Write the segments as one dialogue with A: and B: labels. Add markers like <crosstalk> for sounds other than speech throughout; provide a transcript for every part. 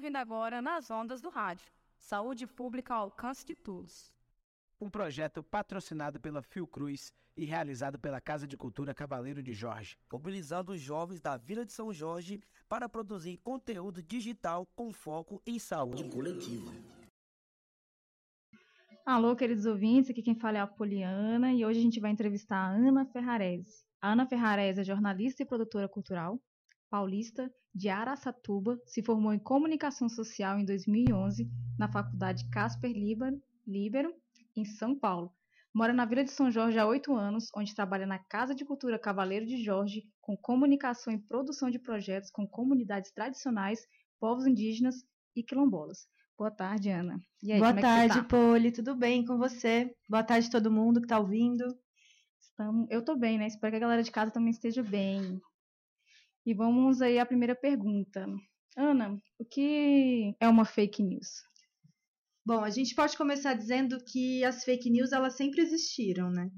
A: ouvindo agora nas ondas do rádio. Saúde pública ao alcance de todos.
B: Um projeto patrocinado pela Fiocruz e realizado pela Casa de Cultura Cavaleiro de Jorge.
C: mobilizando os jovens da Vila de São Jorge para produzir conteúdo digital com foco em saúde coletiva.
D: Alô, queridos ouvintes, aqui quem fala é a Poliana e hoje a gente vai entrevistar a Ana Ferrarese. A Ana Ferrarese é jornalista e produtora cultural, paulista, de Araçatuba, se formou em comunicação social em 2011 na Faculdade Casper Líbero, em São Paulo. Mora na Vila de São Jorge há oito anos, onde trabalha na Casa de Cultura Cavaleiro de Jorge, com comunicação e produção de projetos com comunidades tradicionais, povos indígenas e quilombolas. Boa tarde, Ana. E aí,
E: Boa
D: é
E: tarde,
D: tá?
E: Poli. Tudo bem com você? Boa tarde todo mundo que está ouvindo.
D: Estamos- Eu tô bem, né? Espero que a galera de casa também esteja bem. E vamos aí à primeira pergunta. Ana, o que é uma fake news?
E: Bom, a gente pode começar dizendo que as fake news elas sempre existiram, né?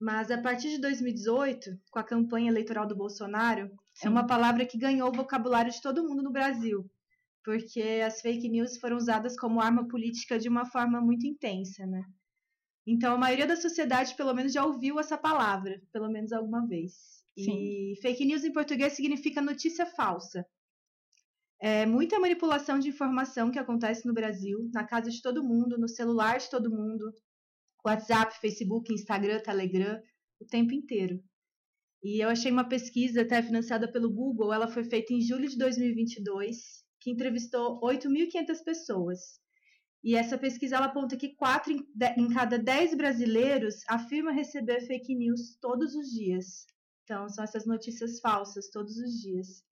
E: Mas a partir de 2018, com a campanha eleitoral do Bolsonaro, é uma palavra que ganhou o vocabulário de todo mundo no Brasil, porque as fake news foram usadas como arma política de uma forma muito intensa, né? Então a maioria da sociedade pelo menos já ouviu essa palavra, pelo menos alguma vez. E fake news em português significa notícia falsa. É muita manipulação de informação que acontece no Brasil, na casa de todo mundo, no celular de todo mundo, WhatsApp, Facebook, Instagram, Telegram, o tempo inteiro. E eu achei uma pesquisa até financiada pelo Google, ela foi feita em julho de 2022, que entrevistou 8.500 pessoas. E essa pesquisa ela aponta que 4 em de- em cada 10 brasileiros afirma receber fake news todos os dias. Então, são essas notícias falsas todos os dias.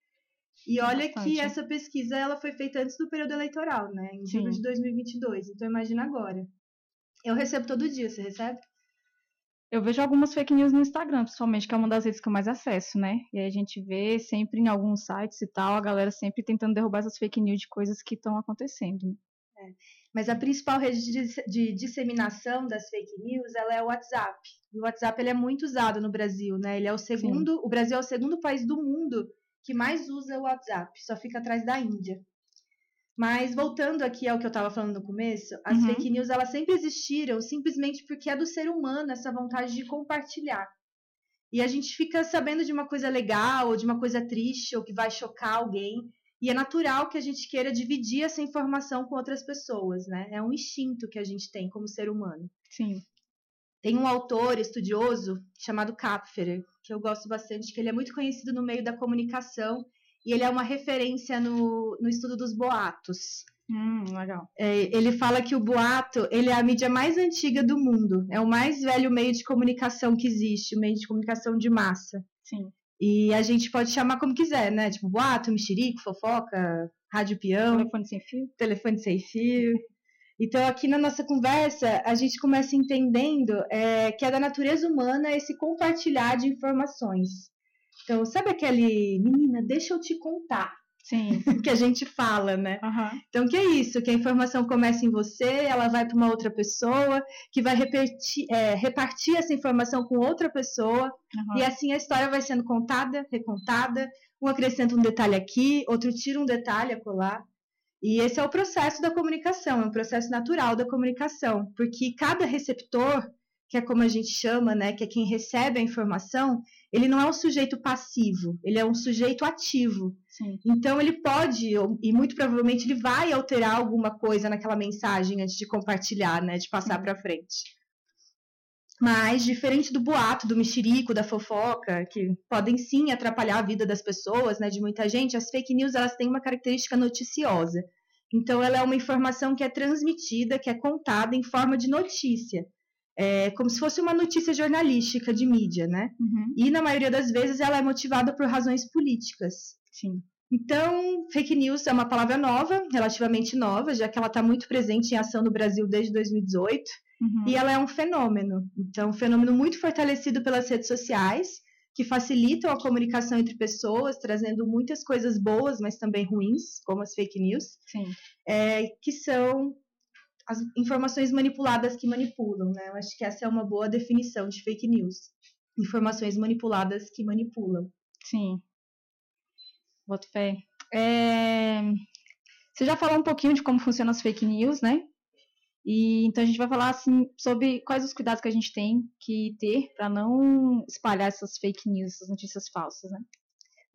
E: E olha
D: Bastante.
E: que essa pesquisa ela foi feita antes do período eleitoral, né? Em julho de 2022. Então, imagina agora. Eu recebo todo dia, você recebe?
D: Eu vejo algumas fake news no Instagram, principalmente, que é uma das redes que eu mais acesso, né? E aí a gente vê sempre em alguns sites e tal, a galera sempre tentando derrubar essas fake news de coisas que estão acontecendo. Né?
E: Mas a principal rede de, dis- de disseminação das fake news ela é o WhatsApp. E o WhatsApp ele é muito usado no Brasil, né? Ele é o segundo, o Brasil é o segundo país do mundo que mais usa o WhatsApp, só fica atrás da Índia. Mas voltando aqui ao que eu estava falando no começo, as
D: Uhum.
E: fake news elas sempre existiram simplesmente porque é do ser humano essa vontade de compartilhar. E a gente fica sabendo de uma coisa legal, ou de uma coisa triste, ou que vai chocar alguém, e é natural que a gente queira dividir essa informação com outras pessoas, né? É um instinto que a gente tem como ser humano.
D: Sim.
E: Tem um autor estudioso chamado Kapferer, que eu gosto bastante, que ele é muito conhecido no meio da comunicação e ele é uma referência no, no estudo dos boatos.
D: Hum, legal.
E: É, ele fala que o boato ele é a mídia mais antiga do mundo, é o mais velho meio de comunicação que existe, o meio de comunicação de massa.
D: Sim.
E: E a gente pode chamar como quiser, né? Tipo, boato, mexerico, fofoca, rádio peão
D: Telefone sem fio?
E: telefone sem fio. Então, aqui na nossa conversa, a gente começa entendendo é, que é da natureza humana esse compartilhar de informações. Então, sabe aquele, menina, deixa eu te contar,
D: Sim. <laughs>
E: que a gente fala, né?
D: Aham.
E: Então, que é isso? Que a informação começa em você, ela vai para uma outra pessoa, que vai repetir, é, repartir essa informação com outra pessoa,
D: aham.
E: e assim a história vai sendo contada, recontada, um acrescenta um detalhe aqui, outro tira um detalhe a colar. E esse é o processo da comunicação, é um processo natural da comunicação, porque cada receptor, que é como a gente chama, né, que é quem recebe a informação, ele não é um sujeito passivo, ele é um sujeito ativo.
D: Sim.
E: Então ele pode, e muito provavelmente ele vai alterar alguma coisa naquela mensagem antes de compartilhar, né, de passar para frente. Mas, diferente do boato, do mexerico, da fofoca, que podem sim atrapalhar a vida das pessoas, né, de muita gente, as fake news elas têm uma característica noticiosa. Então, ela é uma informação que é transmitida, que é contada em forma de notícia. É como se fosse uma notícia jornalística de mídia, né?
D: Uhum.
E: E, na maioria das vezes, ela é motivada por razões políticas.
D: Sim.
E: Então, fake news é uma palavra nova, relativamente nova, já que ela está muito presente em ação no Brasil desde 2018,
D: Uhum.
E: e ela é um fenômeno. Então, um fenômeno muito fortalecido pelas redes sociais, que facilitam a comunicação entre pessoas, trazendo muitas coisas boas, mas também ruins, como as fake news,
D: Sim.
E: é, que são as informações manipuladas que manipulam. Né? Eu acho que essa é uma boa definição de fake news. Informações manipuladas que manipulam.
D: Sim. Boto fé. É, Você já falou um pouquinho de como funcionam as fake news, né? E então a gente vai falar assim sobre quais os cuidados que a gente tem que ter para não espalhar essas fake news, essas notícias falsas, né?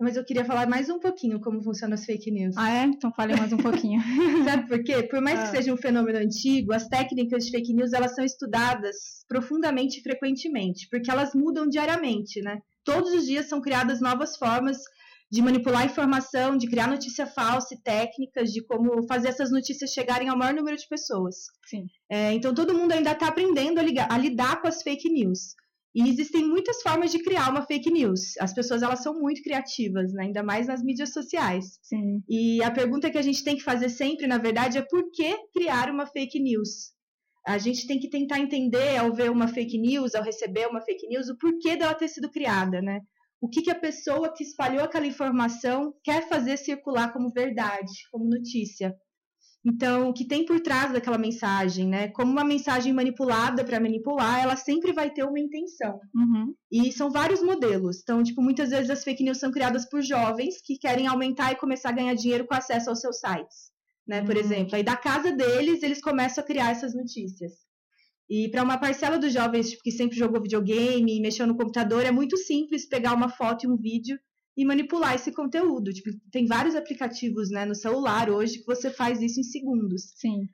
E: Mas eu queria falar mais um pouquinho como funcionam as fake news.
D: Ah, é? Então fale mais um <laughs> pouquinho.
E: Sabe por quê? Por mais
D: Ah.
E: que seja um fenômeno antigo, as técnicas de fake news elas são estudadas profundamente e frequentemente, porque elas mudam diariamente, né? Todos os dias são criadas novas formas de manipular informação, de criar notícia falsa e técnicas de como fazer essas notícias chegarem ao maior número de pessoas.
D: Sim.
E: É, então todo mundo ainda está aprendendo a, ligar- a lidar com as fake news. E existem muitas formas de criar uma fake news. As pessoas elas são muito criativas, né? ainda mais nas mídias sociais.
D: Sim.
E: E a pergunta que a gente tem que fazer sempre, na verdade, é por que criar uma fake news? A gente tem que tentar entender, ao ver uma fake news, ao receber uma fake news, o porquê dela ter sido criada, né? O que, que a pessoa que espalhou aquela informação quer fazer circular como verdade, como notícia. Então, o que tem por trás daquela mensagem, né? Como uma mensagem manipulada para manipular, ela sempre vai ter uma intenção.
D: Uhum.
E: E são vários modelos. Então, tipo, muitas vezes as fake news são criadas por jovens que querem aumentar e começar a ganhar dinheiro com acesso aos seus sites, né? Por
D: Hum.
E: exemplo, aí da casa deles, eles começam a criar essas notícias. E para uma parcela dos jovens tipo, que sempre jogou videogame e mexeu no computador, é muito simples pegar uma foto e um vídeo e manipular esse conteúdo. Tipo, tem vários aplicativos, né, no celular hoje que você faz isso em segundos.
D: Sim.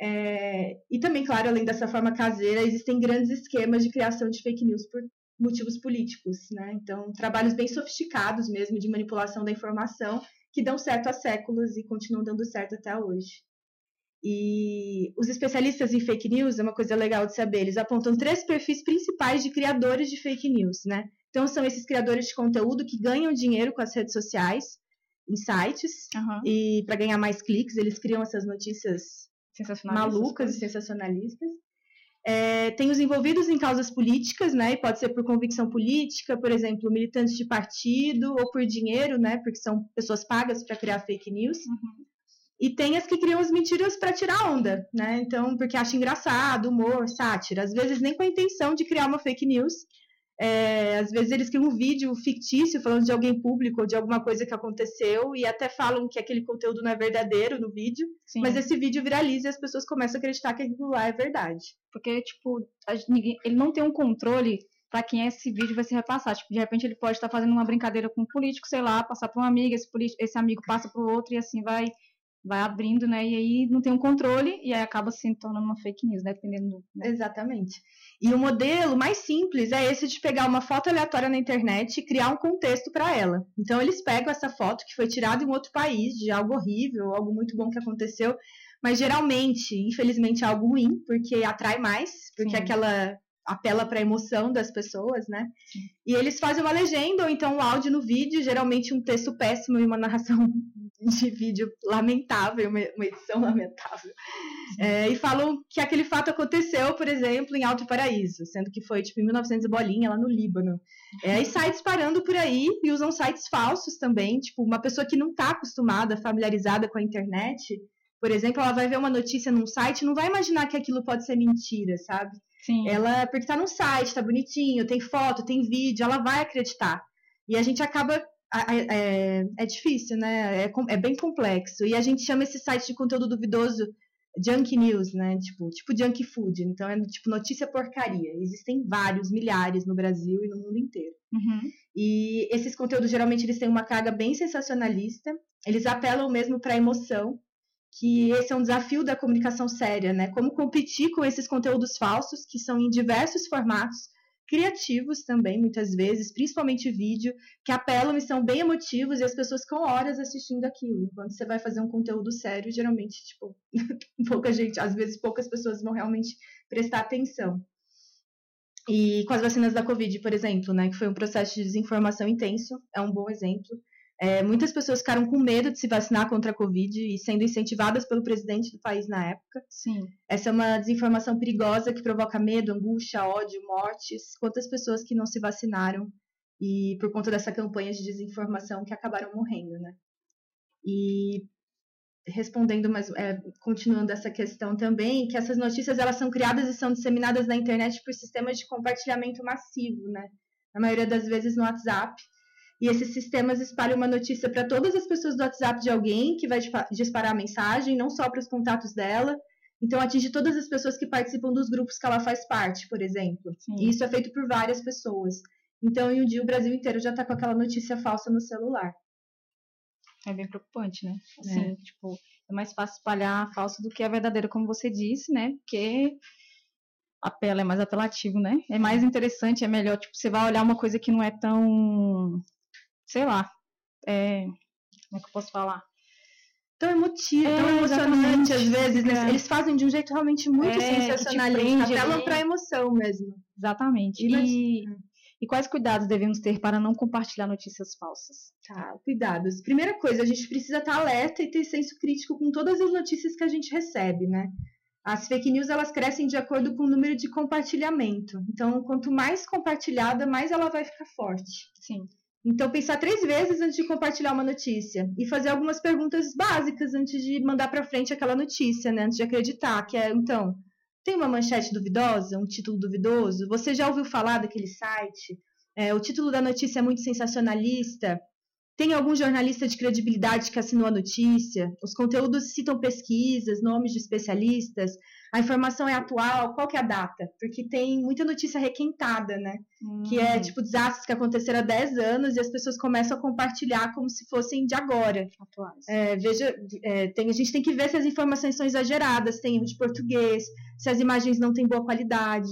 E: É, e também, claro, além dessa forma caseira, existem grandes esquemas de criação de fake news por motivos políticos, né? Então, trabalhos bem sofisticados mesmo de manipulação da informação que dão certo há séculos e continuam dando certo até hoje. E os especialistas em fake news, é uma coisa legal de saber, eles apontam três perfis principais de criadores de fake news, né? Então, são esses criadores de conteúdo que ganham dinheiro com as redes sociais, em sites,
D: Aham.
E: e para ganhar mais cliques, eles criam essas notícias malucas e sensacionalistas. É, tem os envolvidos em causas políticas, né? E pode ser por convicção política, por exemplo, militantes de partido, ou por dinheiro, né? Porque são pessoas pagas para criar fake news.
D: Uhum.
E: E tem as que criam as mentiras para tirar onda, né? Então, porque acha engraçado, humor, sátira. Às vezes nem com a intenção de criar uma fake news. É, às vezes eles criam um vídeo fictício falando de alguém público ou de alguma coisa que aconteceu e até falam que aquele conteúdo não é verdadeiro no vídeo.
D: Sim.
E: Mas esse vídeo viraliza e as pessoas começam a acreditar que aquilo lá é verdade.
D: Porque, tipo, ninguém- ele não tem um controle pra quem esse vídeo vai se repassar. Tipo, de repente ele pode estar fazendo uma brincadeira com um político, sei lá, passar pra um amigo, esse, politi- esse amigo passa pro outro e assim vai vai abrindo, né? E aí não tem um controle e aí acaba se tornando uma fake news, né? dependendo do. né?
E: Exatamente. E o modelo mais simples é esse de pegar uma foto aleatória na internet e criar um contexto para ela. Então eles pegam essa foto que foi tirada em outro país, de algo horrível, algo muito bom que aconteceu, mas geralmente, infelizmente, é algo ruim, porque atrai mais, porque
D: Sim.
E: aquela apela para a emoção das pessoas, né?
D: Sim.
E: E eles fazem uma legenda ou então um áudio no vídeo, geralmente um texto péssimo e uma narração <laughs> de vídeo lamentável, uma edição <laughs> lamentável. É, e falam que aquele fato aconteceu, por exemplo, em Alto Paraíso, sendo que foi tipo em 1900 e bolinha, lá no Líbano. É, e sites parando por aí e usam sites falsos também, tipo, uma pessoa que não está acostumada, familiarizada com a internet, por exemplo, ela vai ver uma notícia num site e não vai imaginar que aquilo pode ser mentira, sabe?
D: Sim.
E: Ela, porque tá no site, tá bonitinho, tem foto, tem vídeo, ela vai acreditar. E a gente acaba. a- É, é difícil, né? É, é bem complexo. E a gente chama esse site de conteúdo duvidoso junk news, né? Tipo, tipo junk food. Então é tipo notícia porcaria. Existem vários, milhares no Brasil e no mundo inteiro.
D: Uhum.
E: E esses conteúdos geralmente eles têm uma carga bem sensacionalista. Eles apelam mesmo para emoção, que esse é um desafio da comunicação séria, né? Como competir com esses conteúdos falsos que são em diversos formatos, criativos também muitas vezes, principalmente vídeo, que apelam e são bem emotivos e as pessoas ficam horas assistindo aquilo. Quando você vai fazer um conteúdo sério, geralmente, tipo, <laughs> pouca gente, às vezes poucas pessoas vão realmente prestar atenção. E com as vacinas da Covid, por exemplo, né, que foi um processo de desinformação intenso, é um bom exemplo. É, muitas pessoas ficaram com medo de se vacinar contra a Covid e sendo incentivadas pelo presidente do país na época.
D: Sim.
E: Essa é uma desinformação perigosa que provoca medo, angústia, ódio, mortes. Quantas pessoas que não se vacinaram e por conta dessa campanha de desinformação que acabaram morrendo, né? E respondendo, mas é, continuando essa questão também, que essas notícias elas são criadas e são disseminadas na internet por sistemas de compartilhamento massivo, né? Na maioria das vezes no WhatsApp. E esses sistemas espalham uma notícia para todas as pessoas do WhatsApp de alguém que vai disparar a mensagem, não só para os contatos dela. Então, atinge todas as pessoas que participam dos grupos que ela faz parte, por exemplo. Sim. E isso é feito por várias pessoas. Então, em um dia, o Brasil inteiro já está com aquela notícia falsa no celular.
D: É bem preocupante, né? Assim, é. tipo, é mais fácil espalhar a falsa do que a verdadeira, como você disse, né? Porque apela é mais apelativo, né? É mais interessante, é melhor, tipo, você vai olhar uma coisa que não é tão, sei lá, é, como é que eu posso falar?
E: Tão emotivo, é, tão emocionante às vezes, né? Eles fazem de um jeito realmente muito é, sensacionalista, apelam pra emoção mesmo.
D: Exatamente. E, e, e quais cuidados devemos ter para não compartilhar notícias falsas?
E: Tá, cuidados. Primeira coisa, a gente precisa estar alerta e ter senso crítico com todas as notícias que a gente recebe, né? As fake news elas crescem de acordo com o número de compartilhamento. Então, quanto mais compartilhada, mais ela vai ficar forte.
D: Sim.
E: Então, pensar três vezes antes de compartilhar uma notícia e fazer algumas perguntas básicas antes de mandar para frente aquela notícia, né? Antes de acreditar, que é, então, tem uma manchete duvidosa, um título duvidoso? Você já ouviu falar daquele site? É, o título da notícia é muito sensacionalista. Tem algum jornalista de credibilidade que assinou a notícia? Os conteúdos citam pesquisas, nomes de especialistas. A informação é atual? Qual que é a data? Porque tem muita notícia requentada, né? Hum. Que é tipo desastres que aconteceram há 10 anos e as pessoas começam a compartilhar como se fossem de agora.
D: Atuais.
E: É, veja, é, tem, a gente tem que ver se as informações são exageradas, tem erro de português, se as imagens não têm boa qualidade.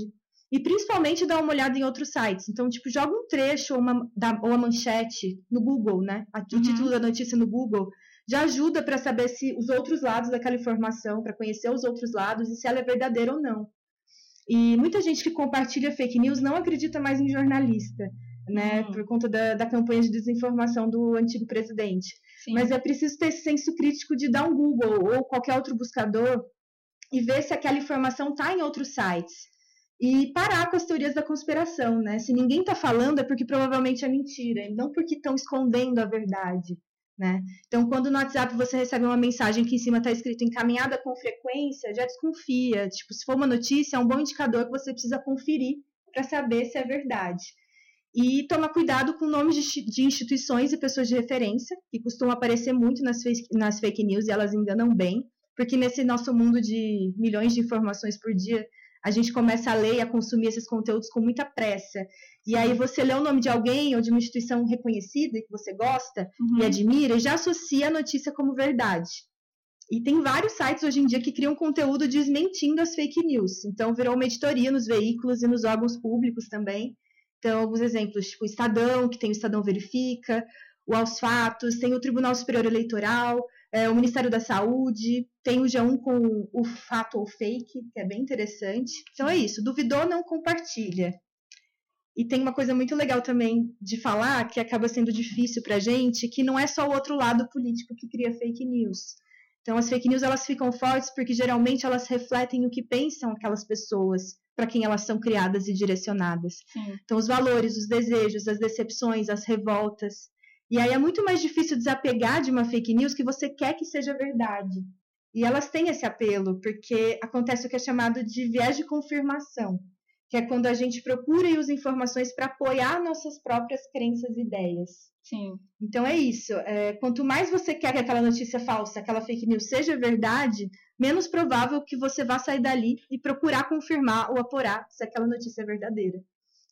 E: E principalmente dar uma olhada em outros sites. Então, tipo, joga um trecho ou uma, da, ou a manchete no Google, né? O uhum. título da notícia no Google já ajuda para saber se os outros lados daquela informação, para conhecer os outros lados e se ela é verdadeira ou não. E muita gente que compartilha fake news não acredita mais em jornalista, né? Uhum. Por conta da, da campanha de desinformação do antigo presidente. Sim. Mas é preciso ter esse senso crítico de dar um Google ou qualquer outro buscador e ver se aquela informação está em outros sites e parar com as teorias da conspiração, né? Se ninguém está falando é porque provavelmente é mentira, e não porque estão escondendo a verdade, né? Então, quando no WhatsApp você recebe uma mensagem que em cima está escrito encaminhada com frequência, já desconfia. Tipo, se for uma notícia, é um bom indicador que você precisa conferir para saber se é verdade. E tomar cuidado com nomes de instituições e pessoas de referência, que costumam aparecer muito nas fake, nas fake news e elas enganam bem, porque nesse nosso mundo de milhões de informações por dia, a gente começa a ler e a consumir esses conteúdos com muita pressa. E aí você lê o nome de alguém ou de uma instituição reconhecida que você gosta uhum. e admira e já associa a notícia como verdade. E tem vários sites hoje em dia que criam conteúdo desmentindo as fake news. Então virou uma editoria nos veículos e nos órgãos públicos também. Então, alguns exemplos, tipo o Estadão, que tem o Estadão Verifica, o Aos Fatos, tem o Tribunal Superior Eleitoral, é, o Ministério da Saúde, tem o G1 com o fato ou fake, que é bem interessante. Então é isso, duvidou, não compartilha. E tem uma coisa muito legal também de falar, que acaba sendo difícil para a gente, que não é só o outro lado político que cria fake news. Então as fake news elas ficam fortes porque geralmente elas refletem o que pensam aquelas pessoas para quem elas são criadas e direcionadas. Sim. Então os valores, os desejos, as decepções, as revoltas. E aí é muito mais difícil desapegar de uma fake news que você quer que seja verdade. E elas têm esse apelo, porque acontece o que é chamado de viés de confirmação, que é quando a gente procura e usa informações para apoiar nossas próprias crenças e ideias.
D: Sim.
E: Então é isso. É, quanto mais você quer que aquela notícia falsa, aquela fake news seja verdade, menos provável que você vá sair dali e procurar confirmar ou apurar se aquela notícia é verdadeira.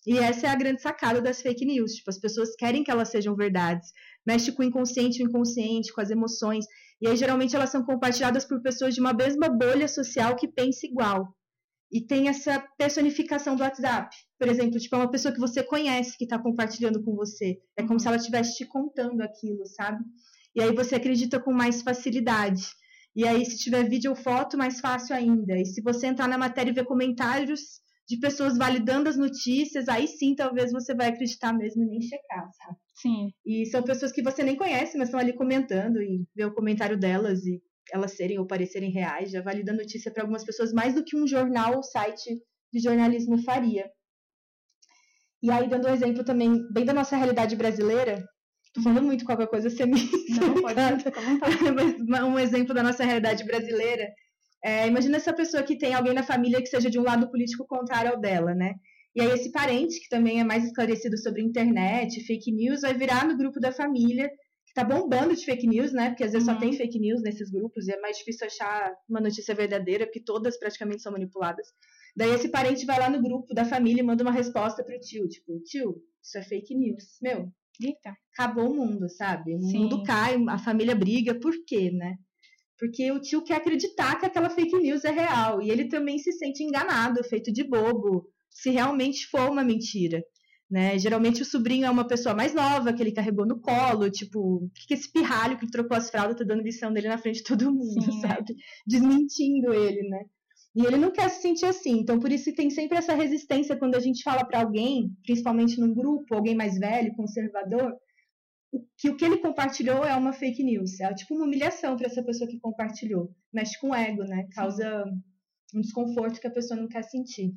E: E essa é a grande sacada das fake news. Tipo, as pessoas querem que elas sejam verdades. Mexe com o inconsciente, o inconsciente, com as emoções. E aí, geralmente, elas são compartilhadas por pessoas de uma mesma bolha social que pensa igual. E tem essa personificação do WhatsApp. Por exemplo, tipo, é uma pessoa que você conhece que está compartilhando com você. É como se ela estivesse te contando aquilo, sabe? E aí você acredita com mais facilidade. E aí, se tiver vídeo ou foto, mais fácil ainda. E se você entrar na matéria e ver comentários, de pessoas validando as notícias, aí sim talvez você vai acreditar mesmo e nem checar, sabe?
D: Sim.
E: E são pessoas que você nem conhece, mas estão ali comentando e vê o comentário delas e elas serem ou parecerem reais, já valida a notícia para algumas pessoas mais do que um jornal ou site de jornalismo faria. E aí, dando um exemplo também bem da nossa realidade brasileira, tô falando muito qualquer coisa, você me.
D: Não, pode, <laughs> <laughs>
E: um exemplo da nossa realidade brasileira é, imagina essa pessoa que tem alguém na família que seja de um lado político contrário ao dela, né? E aí esse parente, que também é mais esclarecido sobre internet, fake news, vai virar no grupo da família, que tá bombando de fake news, né? Porque às vezes
D: Uhum.
E: só tem fake news nesses grupos e é mais difícil achar uma notícia verdadeira, porque todas praticamente são manipuladas. Daí esse parente vai lá no grupo da família e manda uma resposta pro tio, tipo, tio, isso é fake news. Meu,
D: Eita.
E: acabou o mundo, sabe? O
D: Sim.
E: mundo cai, a família briga, por quê, né? Porque o tio quer acreditar que aquela fake news é real e ele também se sente enganado, feito de bobo, se realmente for uma mentira. Né? Geralmente o sobrinho é uma pessoa mais nova, que ele carregou no colo, tipo, o que esse pirralho que trocou as fraldas tá dando lição dele na frente de todo mundo,
D: Sim, né?
E: sabe? Desmentindo ele, né? E ele não quer se sentir assim. Então, por isso que tem sempre essa resistência quando a gente fala para alguém, principalmente num grupo, alguém mais velho, conservador, que o que ele compartilhou é uma fake news. É tipo uma humilhação para essa pessoa que compartilhou. Mexe com o ego, né? Causa um desconforto que a pessoa não quer sentir.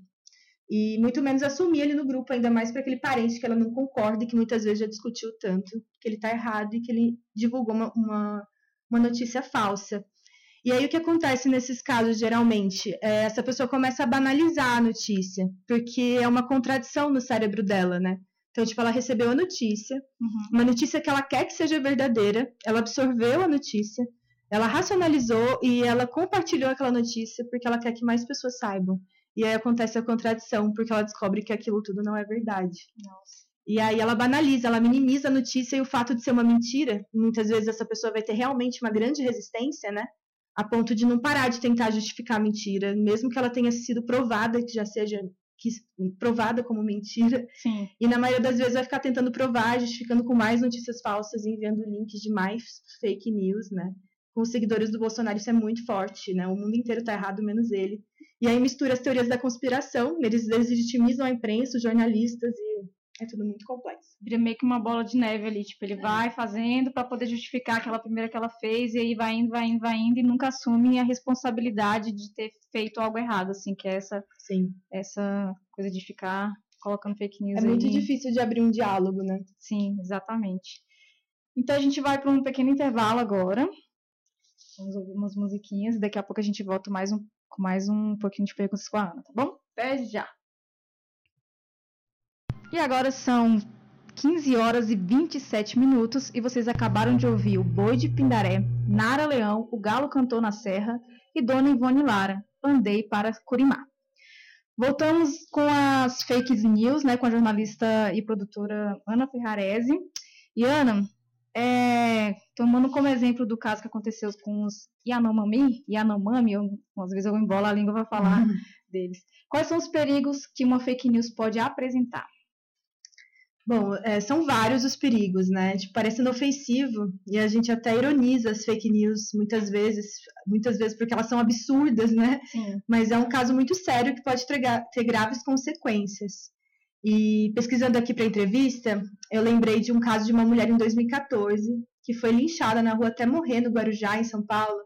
E: E muito menos assumir ele no grupo, ainda mais para aquele parente que ela não concorda e que muitas vezes já discutiu tanto que ele tá errado e que ele divulgou uma, uma, uma notícia falsa. E aí o que acontece nesses casos, geralmente? É, essa pessoa começa a banalizar a notícia, porque é uma contradição no cérebro dela, né? Então, tipo, ela recebeu a notícia,
D: Uhum.
E: uma notícia que ela quer que seja verdadeira, ela absorveu a notícia, ela racionalizou e ela compartilhou aquela notícia porque ela quer que mais pessoas saibam. E aí acontece a contradição, porque ela descobre que aquilo tudo não é verdade. E aí ela banaliza, ela minimiza a notícia e o fato de ser uma mentira, muitas vezes essa pessoa vai ter realmente uma grande resistência, né? A ponto de não parar de tentar justificar a mentira, mesmo que ela tenha sido provada, que já seja que, provada como mentira.
D: Sim.
E: E na maioria das vezes vai ficar tentando provar, justificando com mais notícias falsas, enviando links de mais fake news, né? Com os seguidores do Bolsonaro isso é muito forte, né? O mundo inteiro tá errado, menos ele. E aí mistura as teorias da conspiração, eles deslegitimizam a imprensa, os jornalistas e é tudo muito complexo.
D: Vira meio que uma bola de neve ali, tipo, ele vai fazendo para poder justificar aquela primeira que ela fez e aí vai indo, vai indo, vai indo e nunca assume a responsabilidade de ter feito algo errado, assim, que é essa
E: Sim.
D: essa coisa de ficar colocando fake news
E: É muito
D: aí.
E: difícil de abrir um diálogo, né?
D: Sim, exatamente. Então a gente vai para um pequeno intervalo agora. Vamos ouvir umas musiquinhas e daqui a pouco a gente volta mais um, com mais um pouquinho de perguntas com a Ana, tá bom? Até já! E agora são 15 horas e 27 minutos e vocês acabaram de ouvir o Boi de Pindaré, Nara Leão, O Galo Cantou na Serra e Dona Ivone Lara, Andei para Curimá. Voltamos com as fake news, né, com a jornalista e produtora Ana Ferrarese. E Ana, é, tomando como exemplo do caso que aconteceu com os Yanomami, Yanomami, eu, às vezes eu embolo a língua para falar deles. Quais são os perigos que uma fake news pode apresentar?
E: Bom, é, são vários os perigos, né? Tipo, parecendo ofensivo e a gente até ironiza as fake news muitas vezes, muitas vezes porque elas são absurdas, né?
D: Sim.
E: Mas é um caso muito sério que pode ter graves consequências. E pesquisando aqui para a entrevista, eu lembrei de um caso de uma mulher em 2014 que foi linchada na rua até morrer no Guarujá, em São Paulo,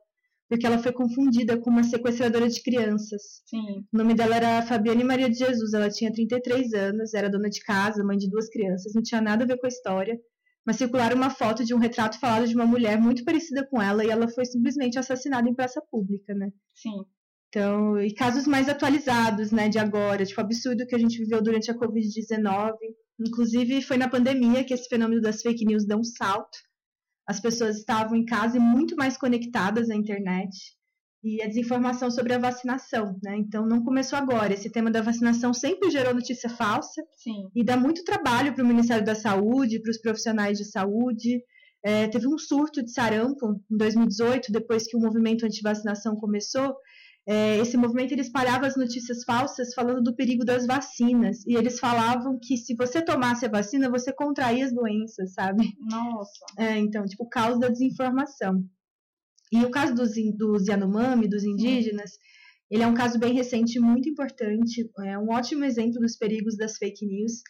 E: porque ela foi confundida com uma sequestradora de crianças.
D: Sim.
E: O nome dela era Fabiane Maria de Jesus, ela tinha 33 anos, era dona de casa, mãe de duas crianças, não tinha nada a ver com a história. Mas circularam uma foto de um retrato falado de uma mulher muito parecida com ela e ela foi simplesmente assassinada em praça pública, né?
D: Sim.
E: Então, e casos mais atualizados, né, de agora, tipo, absurdo que a gente viveu durante a Covid-19. Inclusive, foi na pandemia que esse fenômeno das fake news deu um salto. As pessoas estavam em casa e muito mais conectadas à internet. E a desinformação sobre a vacinação, né? Então, não começou agora. Esse tema da vacinação sempre gerou notícia falsa
D: Sim.
E: e dá muito trabalho para o Ministério da Saúde, para os profissionais de saúde. É, teve um surto de sarampo em 2018, depois que o movimento anti-vacinação começou. É, esse movimento ele espalhava as notícias falsas falando do perigo das vacinas. E eles falavam que se você tomasse a vacina, você contraía as doenças, sabe?
D: Nossa.
E: É, então, tipo, o caos da desinformação. E o caso dos, dos Yanomami, dos indígenas, ele é um caso bem recente, muito importante, é um ótimo exemplo dos perigos das fake news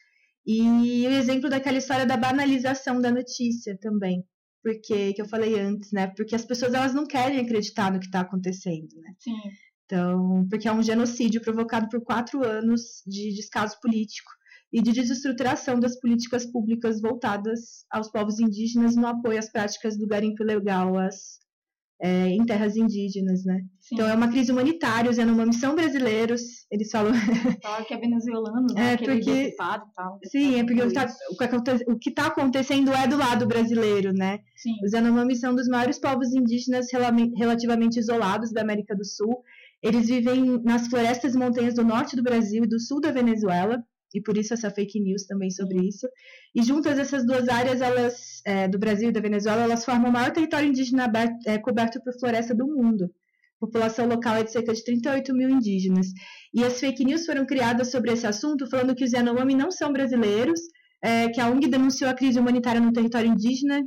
E: e o exemplo daquela história da banalização da notícia também, porque que eu falei antes, né? Porque as pessoas elas não querem acreditar no que está acontecendo, né?
D: Sim.
E: Então, porque é um genocídio provocado por quatro anos de descaso político e de desestruturação das políticas públicas voltadas aos povos indígenas no apoio às práticas do garimpo ilegal, às, é, em terras indígenas, né?
D: Sim.
E: Então é uma crise humanitária, os Yanomami são brasileiros, eles falam... <laughs>
D: Fala que é venezuelano, né?
E: É,
D: Aquele
E: porque-
D: ocupado tal.
E: Sim, é porque o que tá- o está acontecendo é do lado brasileiro, né?
D: Sim.
E: Os Yanomami são dos maiores povos indígenas relativamente isolados da América do Sul. Eles vivem nas florestas e montanhas do norte do Brasil e do sul da Venezuela, e por isso essa fake news também sobre isso. E juntas essas duas áreas, elas é, do Brasil e da Venezuela, elas formam o maior território indígena aberto, é, coberto por floresta do mundo. A população local é de cerca de 38 mil indígenas. E as fake news foram criadas sobre esse assunto, falando que os Yanomami não são brasileiros, é, que a ONG denunciou a crise humanitária no território indígena,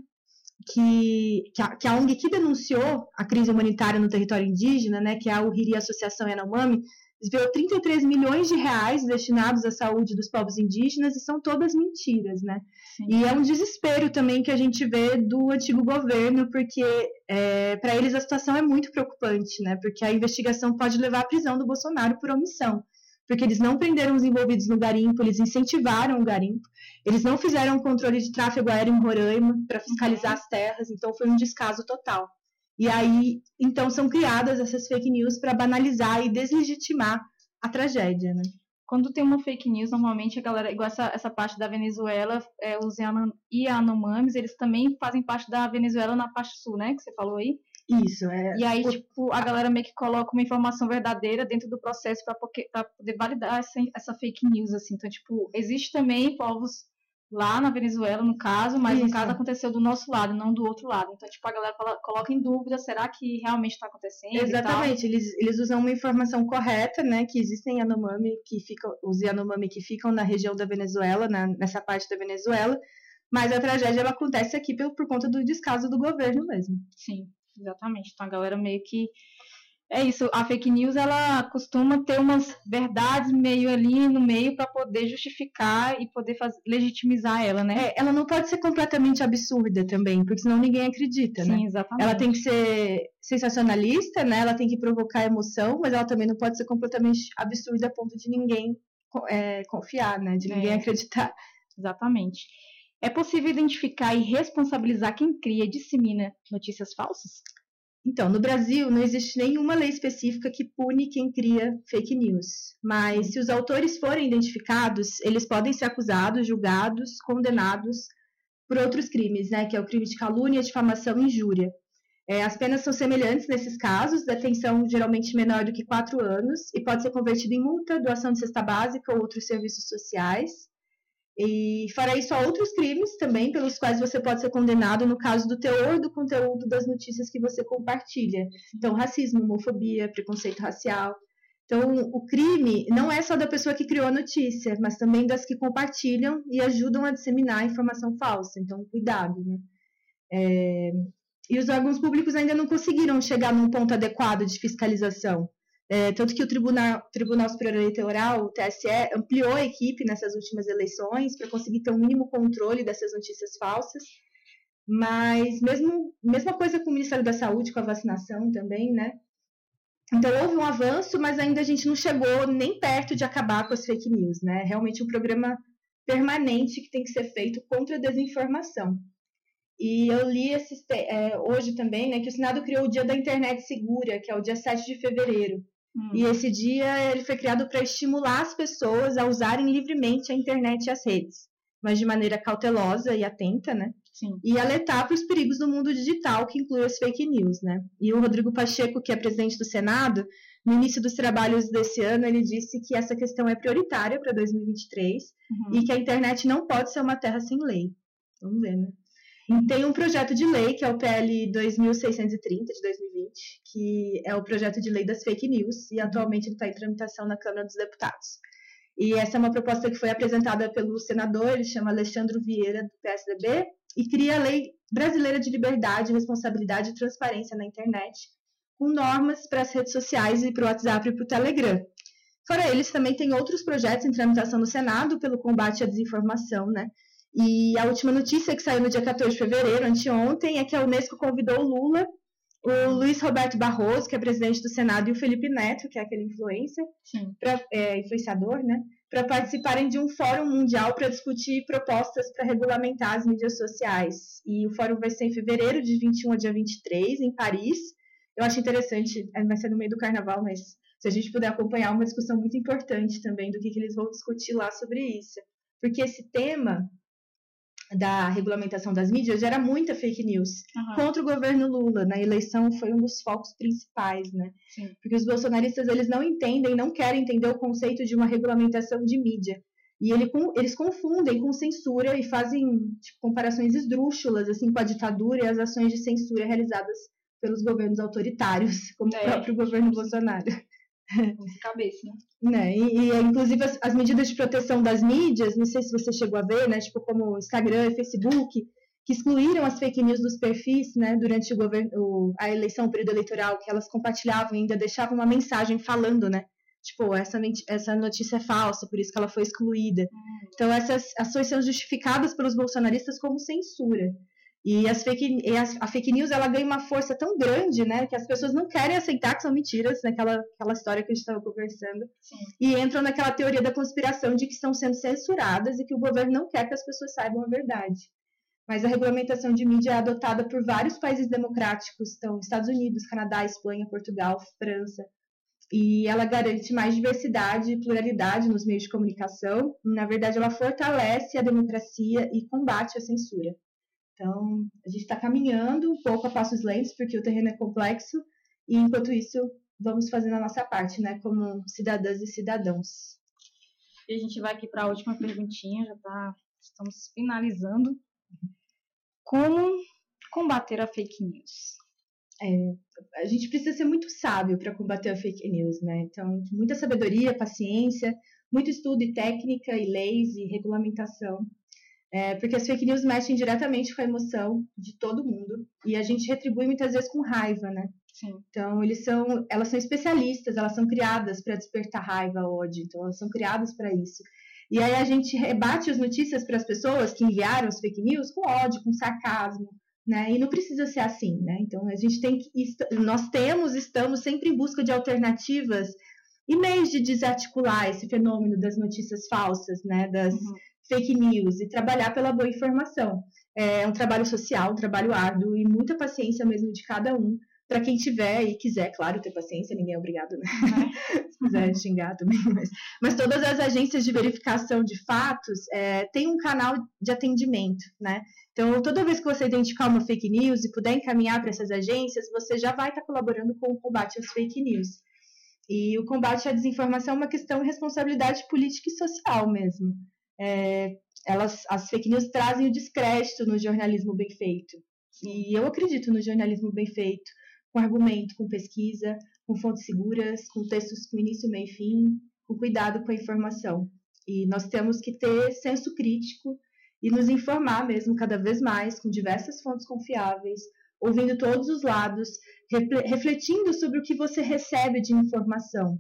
E: que, que, a, que a ONG que denunciou a crise humanitária no território indígena, né, que é a URIRI Associação Yanomami, desviou 33 milhões de reais destinados à saúde dos povos indígenas e são todas mentiras, né?
D: Sim.
E: E é um desespero também que a gente vê do antigo governo, porque é, para eles a situação é muito preocupante, né? Porque a investigação pode levar à prisão do Bolsonaro por omissão. Porque eles não prenderam os envolvidos no garimpo, eles incentivaram o garimpo, eles não fizeram controle de tráfego aéreo em Roraima para fiscalizar as terras, então foi um descaso total. E aí, então, são criadas essas fake news para banalizar e deslegitimar a tragédia, né?
D: Quando tem uma fake news, normalmente a galera, igual essa, essa parte da Venezuela, é, os Yanom- Yanomamis, eles também fazem parte da Venezuela na parte sul, né? Que você falou aí.
E: Isso, é.
D: E aí, tipo, a galera meio que coloca uma informação verdadeira dentro do processo para poder validar essa, essa fake news, assim. Então, tipo, existe também povos lá na Venezuela, no caso, mas no
E: Isso.
D: caso aconteceu do nosso lado, não do outro lado. Então, tipo, a galera fala- coloca em dúvida, será que realmente está acontecendo?
E: Exatamente, eles, eles usam uma informação correta, né? Que existem Yanomami que ficam, os Yanomami que ficam na região da Venezuela, na- nessa parte da Venezuela, mas a tragédia ela acontece aqui por, por conta do descaso do governo mesmo.
D: Sim, exatamente. Então a galera meio que. É isso, a fake news ela costuma ter umas verdades meio ali no meio para poder justificar e poder legitimizar ela, né?
E: É, ela não pode ser completamente absurda também, porque senão ninguém acredita, né?
D: Sim, exatamente.
E: Ela tem que ser sensacionalista, né? Ela tem que provocar emoção, mas ela também não pode ser completamente absurda a ponto de ninguém é, confiar, né? De ninguém
D: É.
E: acreditar.
D: Exatamente. É possível identificar e responsabilizar quem cria e dissemina notícias falsas?
E: Então, no Brasil, não existe nenhuma lei específica que pune quem cria fake news. Mas se os autores forem identificados, eles podem ser acusados, julgados, condenados por outros crimes, né? Que é o crime de calúnia, difamação e injúria. É, as penas são semelhantes nesses casos, detenção geralmente menor do que quatro anos, e pode ser convertido em multa, doação de cesta básica ou outros serviços sociais. E fora isso, há outros crimes também pelos quais você pode ser condenado no caso do teor do conteúdo das notícias que você compartilha. Então, racismo, homofobia, preconceito racial. Então, o crime não é só da pessoa que criou a notícia, mas também das que compartilham e ajudam a disseminar a informação falsa. Então, cuidado, né? É, E os órgãos públicos ainda não conseguiram chegar num ponto adequado de fiscalização. É, tanto que o Tribunal, Tribunal Superior Eleitoral, o TSE, ampliou a equipe nessas últimas eleições para conseguir ter um mínimo controle dessas notícias falsas. Mas mesmo mesma coisa com o Ministério da Saúde, com a vacinação também, né? Então houve um avanço, mas ainda a gente não chegou nem perto de acabar com as fake news, né? Realmente um programa permanente que tem que ser feito contra a desinformação. E eu li é, hoje também, né, que o Senado criou o Dia da Internet Segura, que é o dia 7 de fevereiro.
D: Hum.
E: E esse dia ele foi criado para estimular as pessoas a usarem livremente a internet e as redes, mas de maneira cautelosa e atenta, né?
D: Sim.
E: E alertar para os perigos do mundo digital, que inclui as fake news, né? E o Rodrigo Pacheco, que é presidente do Senado, no início dos trabalhos desse ano, ele disse que essa questão é prioritária para 2023
D: Uhum.
E: e que a internet não pode ser uma terra sem lei. Vamos ver, né? E tem um projeto de lei, que é o PL 2630 de 2020, que é o projeto de lei das fake news, e atualmente ele está em tramitação na Câmara dos Deputados. E essa é uma proposta que foi apresentada pelo senador, ele chama Alexandre Vieira, do PSDB, e cria a Lei Brasileira de Liberdade, Responsabilidade e Transparência na Internet, com normas para as redes sociais e para o WhatsApp e para o Telegram. Fora eles, também tem outros projetos em tramitação no Senado pelo combate à desinformação, né? E a última notícia que saiu no dia 14 de fevereiro, anteontem, é que a Unesco convidou o Lula, o Luiz Roberto Barroso, que é presidente do Senado, e o Felipe Neto, que é aquele influencer, pra, é, influenciador, né? Para participarem de um fórum mundial para discutir propostas para regulamentar as mídias sociais. E o fórum vai ser em fevereiro, de 21 a dia 23, em Paris. eu acho interessante, é, vai ser no meio do carnaval, mas se a gente puder acompanhar uma discussão muito importante também do que, que eles vão discutir lá sobre isso. Porque esse tema da regulamentação das mídias gera muita fake news
D: Aham.
E: contra o governo Lula. Na eleição foi um dos focos principais, né?
D: Sim.
E: Porque os bolsonaristas eles não entendem, não querem entender o conceito de uma regulamentação de mídia. E ele com- eles confundem com censura e fazem tipo, comparações esdrúxulas assim com a ditadura e as ações de censura realizadas pelos governos autoritários, como
D: É.
E: o próprio governo Bolsonaro
D: Essa cabeça, né?
E: né? E, e, inclusive as, as medidas de proteção das mídias, não sei se você chegou a ver, né? Tipo como Instagram e Facebook, que excluíram as fake news dos perfis, né? Durante o governo, o- a eleição, o período eleitoral, que elas compartilhavam e ainda deixavam uma mensagem falando, né? Tipo, essa, essa notícia é falsa, por isso que ela foi excluída. Então essas ações são justificadas pelos bolsonaristas como censura. E, as fake, e as- a fake news ela ganha uma força tão grande, né, que as pessoas não querem aceitar que são mentiras, naquela aquela história que a gente estava conversando,
D: Sim.
E: e entram naquela teoria da conspiração de que estão sendo censuradas e que o governo não quer que as pessoas saibam a verdade. Mas a regulamentação de mídia é adotada por vários países democráticos, então Estados Unidos, Canadá, Espanha, Portugal, França, e ela garante mais diversidade e pluralidade nos meios de comunicação. Na verdade, ela fortalece a democracia e combate a censura. Então, a gente está caminhando um pouco a passos lentos, porque o terreno é complexo, e enquanto isso, vamos fazendo a nossa parte, né, como cidadãs e cidadãos.
D: E a gente vai aqui para a última perguntinha, já tá, estamos finalizando. Como combater a fake news?
E: a gente precisa ser muito sábio para combater a fake news, né? Então, muita sabedoria, paciência, muito estudo e técnica e leis e regulamentação, É, porque as fake news mexem diretamente com a emoção de todo mundo e a gente retribui muitas vezes com raiva, né?
D: Sim.
E: Então, eles são, elas são especialistas, elas são criadas para despertar raiva, ódio, então elas são criadas para isso. E aí a gente rebate as notícias para as pessoas que enviaram as fake news com ódio, com sarcasmo, né? E não precisa ser assim, né? Então a gente tem que nós temos, estamos sempre em busca de alternativas e meios de desarticular esse fenômeno das notícias falsas, né? Das
D: Uhum.
E: Fake news e trabalhar pela boa informação. É um trabalho social, um trabalho árduo e muita paciência mesmo de cada um. Para quem tiver e quiser, claro, ter paciência, ninguém é obrigado, né? <laughs> Se quiser xingar também. Mas, mas todas as agências de verificação de fatos é, têm um canal de atendimento, né? Então, toda vez que você identificar uma fake news e puder encaminhar para essas agências, você já vai estar colaborando com o combate às fake news. E o combate à desinformação é uma questão de responsabilidade política e social mesmo. É, elas, as fake news trazem o descrédito no jornalismo bem feito. E eu acredito no jornalismo bem feito, com argumento, com pesquisa, com fontes seguras, com textos com início, meio e fim, com cuidado com a informação. E nós temos que ter senso crítico e nos informar mesmo cada vez mais com diversas fontes confiáveis, ouvindo todos os lados, refle- refletindo sobre o que você recebe de informação.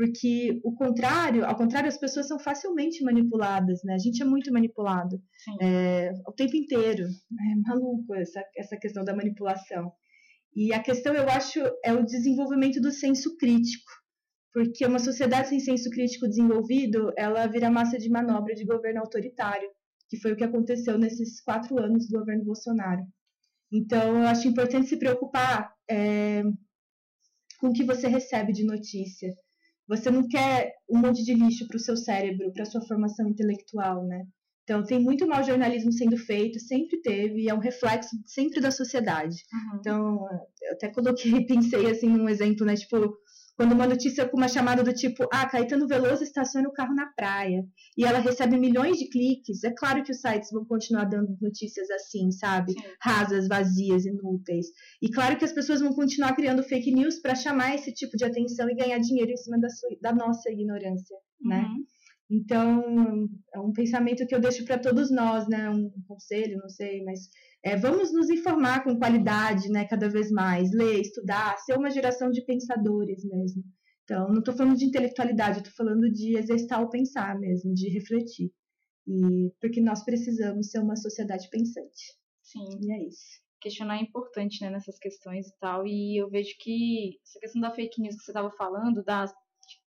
E: Porque o contrário, ao contrário, as pessoas são facilmente manipuladas, né? A gente é muito manipulado é, o tempo inteiro. É maluco essa, essa questão da manipulação. E a questão, eu acho, é o desenvolvimento do senso crítico. Porque uma sociedade sem senso crítico desenvolvido, ela vira massa de manobra de governo autoritário, que foi o que aconteceu nesses quatro anos do governo Bolsonaro. Então, eu acho importante se preocupar é, com o que você recebe de notícia. Você não quer um monte de lixo para o seu cérebro, para a sua formação intelectual, né? Então, tem muito mau jornalismo sendo feito, sempre teve, e é um reflexo sempre da sociedade.
D: Uhum.
E: Então, eu até coloquei, <laughs> pensei assim num exemplo, né? Tipo, quando uma notícia com uma chamada do tipo, ah, Caetano Veloso estaciona o carro na praia, e ela recebe milhões de cliques, é claro que os sites vão continuar dando notícias assim, sabe?
D: Sim.
E: Rasas, vazias, inúteis. E claro que as pessoas vão continuar criando fake news para chamar esse tipo de atenção e ganhar dinheiro em cima da, sua- da nossa ignorância, né? Então, é um pensamento que eu deixo para todos nós, né? Um conselho, não sei, mas é, vamos nos informar com qualidade, né? Cada vez mais, ler, estudar, ser uma geração de pensadores mesmo. Então, não estou falando de intelectualidade, estou falando de exercitar o pensar mesmo, de refletir. E porque nós precisamos ser uma sociedade pensante.
D: Sim.
E: E é isso.
D: questionar é importante, né, nessas questões e tal. E eu vejo que essa questão da fake news que você estava falando, da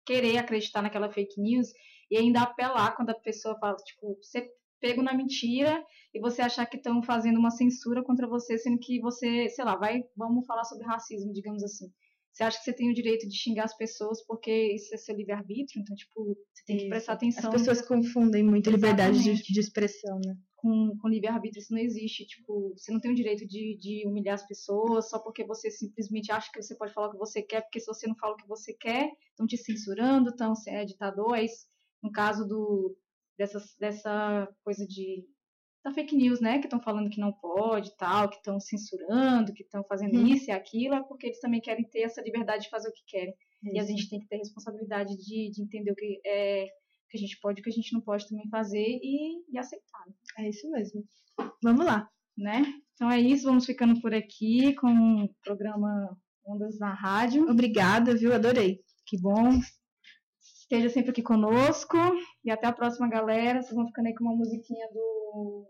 D: querer acreditar naquela fake news e ainda apelar quando a pessoa fala, tipo, você pego na mentira e você achar que estão fazendo uma censura contra você, sendo que você, sei lá, vai, vamos falar sobre racismo, digamos assim. Você acha que você tem o direito de xingar as pessoas porque isso é seu livre-arbítrio? Então, tipo, você tem que prestar atenção.
E: As pessoas confundem muito liberdade de, de expressão, né?
D: com, com livre-arbítrio, isso não existe. Tipo, você não tem o direito de, de humilhar as pessoas só porque você simplesmente acha que você pode falar o que você quer, porque se você não fala o que você quer, estão te censurando, então você é ditador. É isso, no caso do, dessa, dessa coisa de da fake news, né? Que estão falando que não pode tal, que estão censurando, que estão fazendo
E: Uhum.
D: isso e aquilo, é porque eles também querem ter essa liberdade de fazer o que querem. E a
E: Isso.
D: gente tem que ter responsabilidade de, de entender o que, é, que a gente pode e o que a gente não pode também fazer e, e aceitar
E: É isso mesmo. Vamos lá.
D: né? Então é isso, vamos ficando por aqui com o programa Ondas na Rádio.
E: Obrigada, viu? Adorei.
D: Que bom. Esteja sempre aqui conosco. E até a próxima, galera. Vocês vão ficando aí com uma musiquinha do.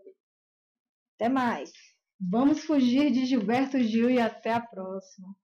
E: Até mais.
D: Vamos fugir de Gilberto Gil e até a próxima.